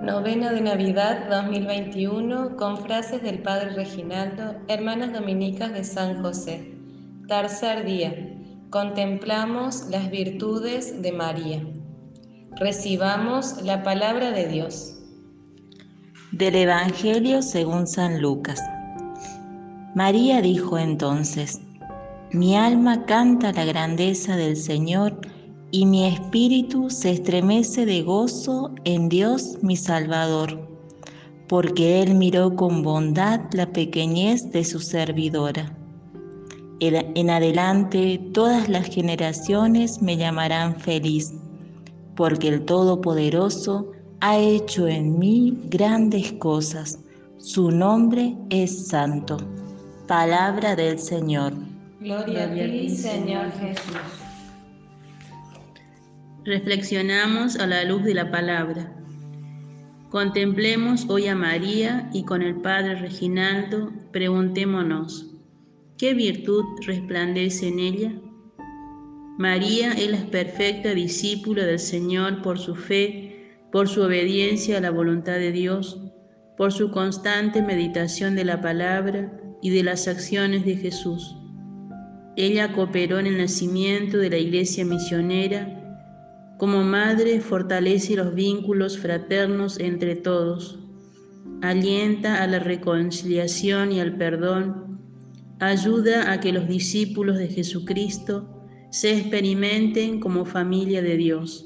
Novena de Navidad 2021 con frases del Padre Reginaldo, Hermanas Dominicas de San José. Tercer día. Contemplamos las virtudes de María. Recibamos la palabra de Dios. Del Evangelio según San Lucas. María dijo entonces, Mi alma canta la grandeza del Señor y mi espíritu se estremece de gozo en Dios mi Salvador, porque Él miró con bondad la pequeñez de su servidora. En adelante todas las generaciones me llamarán feliz, porque el Todopoderoso ha hecho en mí grandes cosas. Su nombre es santo. Palabra del Señor. Gloria a ti, Señor Jesús. Reflexionamos a la luz de la palabra. Contemplemos hoy a María y con el Padre Reginaldo preguntémonos, ¿qué virtud resplandece en ella? María es la perfecta discípula del Señor por su fe, por su obediencia a la voluntad de Dios, por su constante meditación de la palabra y de las acciones de Jesús. Ella cooperó en el nacimiento de la iglesia misionera como madre fortalece los vínculos fraternos entre todos, alienta a la reconciliación y al perdón, ayuda a que los discípulos de Jesucristo se experimenten como familia de Dios.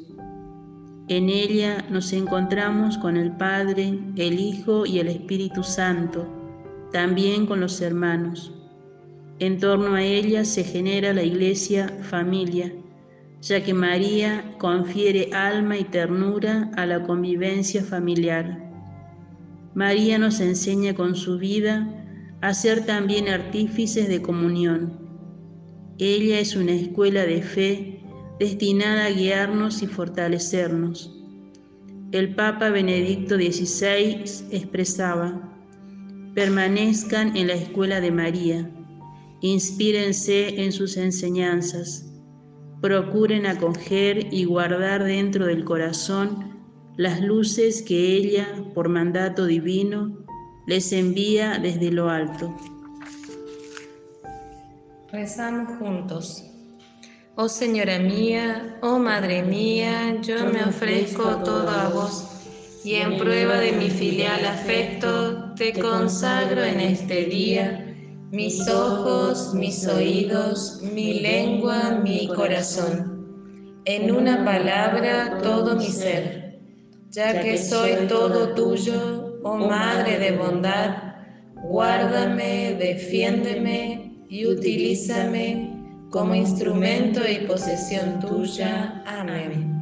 En ella nos encontramos con el Padre, el Hijo y el Espíritu Santo, también con los hermanos. En torno a ella se genera la iglesia familia, ya que María confiere alma y ternura a la convivencia familiar. María nos enseña con su vida a ser también artífices de comunión. Ella es una escuela de fe destinada a guiarnos y fortalecernos. El Papa Benedicto XVI expresaba, permanezcan en la escuela de María, inspírense en sus enseñanzas procuren acoger y guardar dentro del corazón las luces que ella, por mandato divino, les envía desde lo alto. Rezamos juntos. Oh Señora mía, oh Madre mía, yo me ofrezco todo a vos y en prueba de mi filial afecto te consagro en este día mis ojos, mis oídos, mi lengua, mi corazón. En una palabra, todo mi ser. Ya que soy todo tuyo, oh Madre de bondad, guárdame, defiéndeme y utilízame como instrumento y posesión tuya. Amén.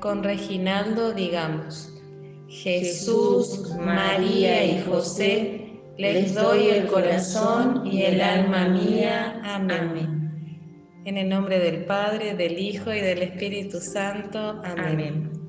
Con Reginaldo digamos, Jesús, María y José, les doy el corazón y el alma mía. Amén. En el nombre del Padre, del Hijo y del Espíritu Santo. Amén.